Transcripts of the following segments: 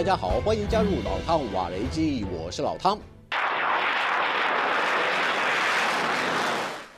大家好，欢迎加入老汤瓦雷基，我是老汤。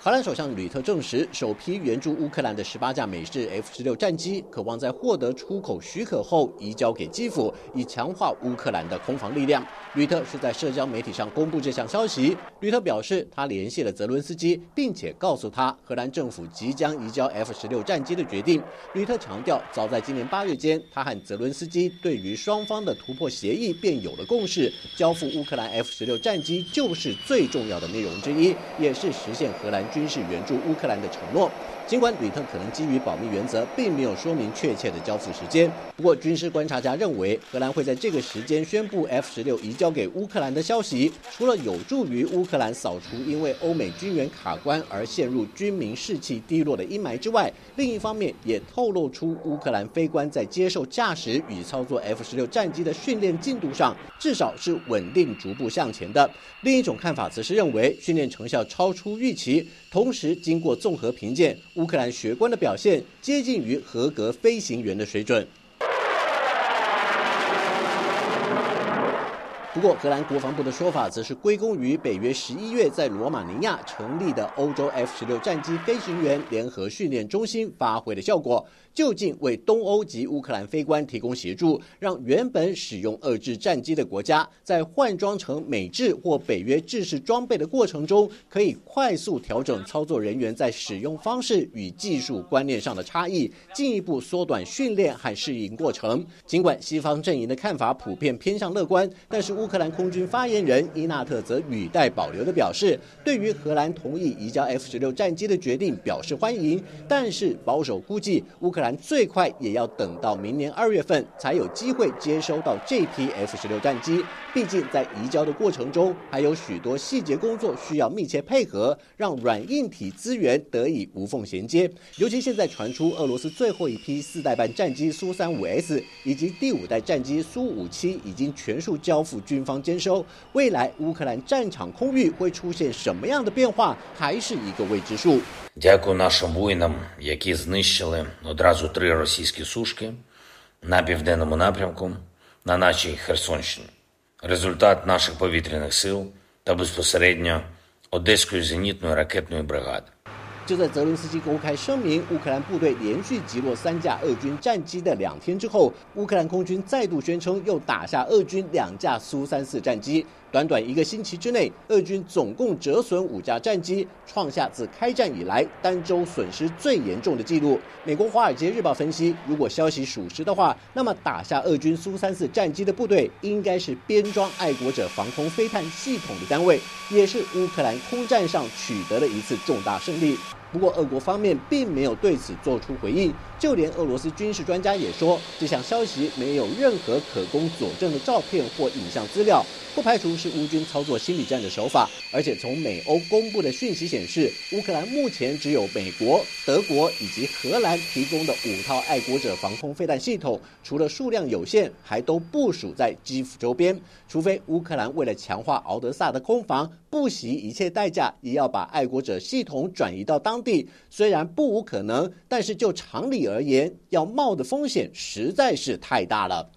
荷兰首相吕特证实，首批援助乌克兰的十八架美式 F 十六战机，渴望在获得出口许可后移交给基辅，以强化乌克兰的空防力量。吕特是在社交媒体上公布这项消息。吕特表示，他联系了泽伦斯基，并且告诉他荷兰政府即将移交 F 十六战机的决定。吕特强调，早在今年八月间，他和泽伦斯基对于双方的突破协议便有了共识，交付乌克兰 F 十六战机就是最重要的内容之一，也是实现荷兰。军事援助乌克兰的承诺。尽管吕特可能基于保密原则，并没有说明确切的交付时间。不过，军事观察家认为，荷兰会在这个时间宣布 F 十六移交给乌克兰的消息，除了有助于乌克兰扫除因为欧美军援卡关而陷入军民士气低落的阴霾之外，另一方面也透露出乌克兰飞官在接受驾驶与操作 F 十六战机的训练进度上，至少是稳定逐步向前的。另一种看法则是认为，训练成效超出预期，同时经过综合评鉴。乌克兰学官的表现接近于合格飞行员的水准。过，荷兰国防部的说法则是归功于北约十一月在罗马尼亚成立的欧洲 F 十六战机飞行员联合训练中心发挥的效果。就近为东欧及乌克兰飞官提供协助，让原本使用俄制战机的国家，在换装成美制或北约制式装备的过程中，可以快速调整操作人员在使用方式与技术观念上的差异，进一步缩短训练和适应过程。尽管西方阵营的看法普遍偏向乐观，但是乌克兰空军发言人伊纳特则语带保留的表示，对于荷兰同意移交 F 十六战机的决定表示欢迎，但是保守估计乌克兰。最快也要等到明年二月份才有机会接收到这批 F 十六战机。毕竟在移交的过程中，还有许多细节工作需要密切配合，让软硬体资源得以无缝衔接。尤其现在传出俄罗斯最后一批四代半战机苏三五 S 以及第五代战机苏五七已经全数交付军方监收，未来乌克兰战场空域会出现什么样的变化，还是一个未知数。Дякую нашим воїнам, які знищили одразу три російські сушки на південному напрямку на нашій Херсонщині. Результат наших повітряних сил та безпосередньо Одеської зенітної ракетної бригади. 就在泽连斯基公开声明乌克兰部队连续击落三架俄军战机的两天之后，乌克兰空军再度宣称又打下俄军两架苏三四战机。短短一个星期之内，俄军总共折损五架战机，创下自开战以来单周损失最严重的纪录。美国《华尔街日报》分析，如果消息属实的话，那么打下俄军苏三四战机的部队，应该是编装爱国者防空飞弹系统的单位，也是乌克兰空战上取得的一次重大胜利。不过，俄国方面并没有对此做出回应，就连俄罗斯军事专家也说，这项消息没有任何可供佐证的照片或影像资料，不排除是乌军操作心理战的手法。而且，从美欧公布的讯息显示，乌克兰目前只有美国、德国以及荷兰提供的五套爱国者防空飞弹系统，除了数量有限，还都部署在基辅周边。除非乌克兰为了强化敖德萨的空防，不惜一切代价也要把爱国者系统转移到当。地虽然不无可能，但是就常理而言，要冒的风险实在是太大了。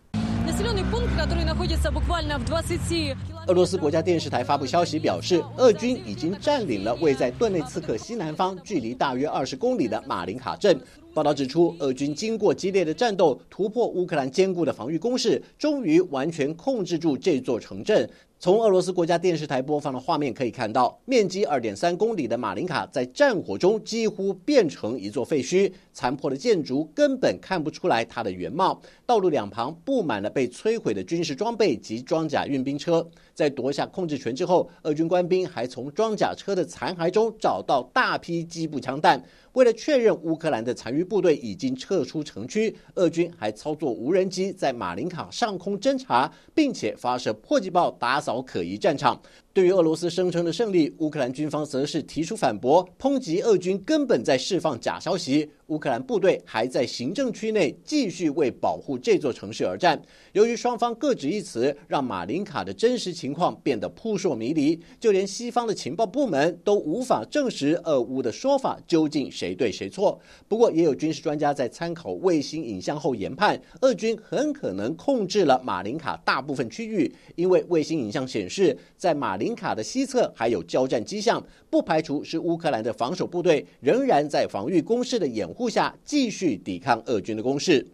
俄罗斯国家电视台发布消息表示，俄军已经占领了位在顿内茨克西南方、距离大约二十公里的马林卡镇。报道指出，俄军经过激烈的战斗，突破乌克兰坚固的防御工事，终于完全控制住这座城镇。从俄罗斯国家电视台播放的画面可以看到，面积二点三公里的马林卡在战火中几乎变成一座废墟，残破的建筑根本看不出来它的原貌。道路两旁布满了被摧毁的军事装备及装甲运兵车。在夺下控制权之后，俄军官兵还从装甲车的残骸中找到大批机步枪弹。为了确认乌克兰的残余部队已经撤出城区，俄军还操作无人机在马林卡上空侦察，并且发射迫击炮打扫可疑战场。对于俄罗斯声称的胜利，乌克兰军方则是提出反驳，抨击俄军根本在释放假消息。乌克兰部队还在行政区内继续为保护这座城市而战。由于双方各执一词，让马林卡的真实情况变得扑朔迷离，就连西方的情报部门都无法证实俄乌的说法究竟谁对谁错。不过，也有军事专家在参考卫星影像后研判，俄军很可能控制了马林卡大部分区域，因为卫星影像显示，在马林卡的西侧还有交战迹象，不排除是乌克兰的防守部队仍然在防御攻势的掩护下继续抵抗俄军的攻势。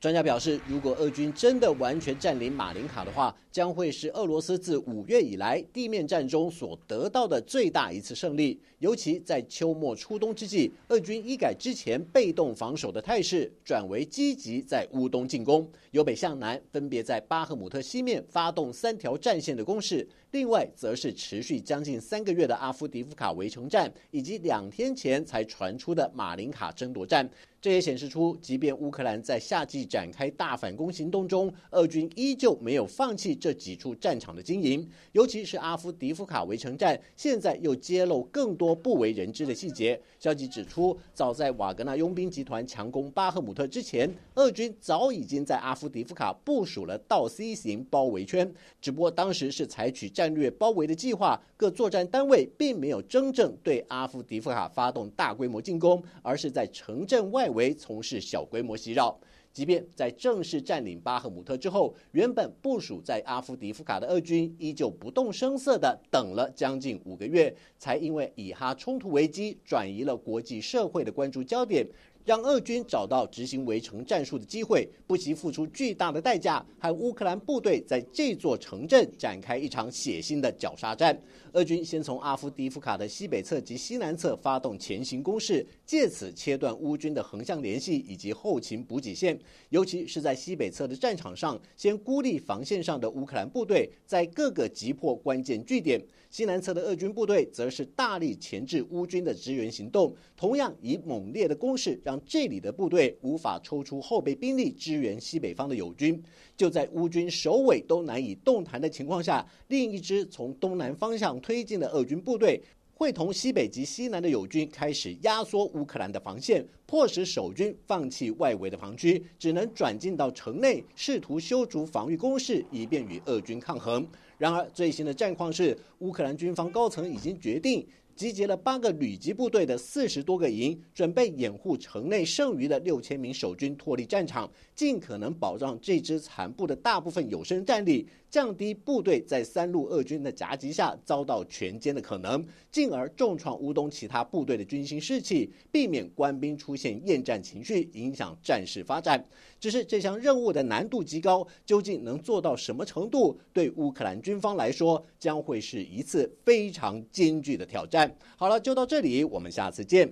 专家表示，如果俄军真的完全占领马林卡的话，将会是俄罗斯自五月以来地面战中所得到的最大一次胜利。尤其在秋末初冬之际，俄军一改之前被动防守的态势，转为积极在乌东进攻，由北向南，分别在巴赫姆特西面发动三条战线的攻势。另外，则是持续将近三个月的阿夫迪夫卡围城战，以及两天前才传出的马林卡争夺战。这也显示出，即便乌克兰在夏季展开大反攻行动中，俄军依旧没有放弃这几处战场的经营。尤其是阿夫迪夫卡围城战，现在又揭露更多不为人知的细节。消息指出，早在瓦格纳佣兵集团强攻巴赫姆特之前，俄军早已经在阿夫迪夫卡部署了倒 C 型包围圈，只不过当时是采取战略包围的计划，各作战单位并没有真正对阿夫迪夫卡发动大规模进攻，而是在城镇外。围从事小规模袭扰，即便在正式占领巴赫姆特之后，原本部署在阿夫迪夫卡的俄军依旧不动声色地等了将近五个月，才因为以哈冲突危机转移了国际社会的关注焦点。让俄军找到执行围城战术的机会，不惜付出巨大的代价，和乌克兰部队在这座城镇展开一场血腥的绞杀战。俄军先从阿夫迪夫卡的西北侧及西南侧发动前行攻势，借此切断乌军的横向联系以及后勤补给线。尤其是在西北侧的战场上，先孤立防线上的乌克兰部队，在各个击破关键据点。西南侧的俄军部队则是大力钳制乌军的支援行动，同样以猛烈的攻势让这里的部队无法抽出后备兵力支援西北方的友军。就在乌军首尾都难以动弹的情况下，另一支从东南方向推进的俄军部队。会同西北及西南的友军开始压缩乌克兰的防线，迫使守军放弃外围的防区，只能转进到城内，试图修筑防御工事，以便与俄军抗衡。然而，最新的战况是，乌克兰军方高层已经决定。集结了八个旅级部队的四十多个营，准备掩护城内剩余的六千名守军脱离战场，尽可能保障这支残部的大部分有生战力，降低部队在三路俄军的夹击下遭到全歼的可能，进而重创乌东其他部队的军心士气，避免官兵出现厌战情绪，影响战事发展。只是这项任务的难度极高，究竟能做到什么程度，对乌克兰军方来说，将会是一次非常艰巨的挑战。好了，就到这里，我们下次见。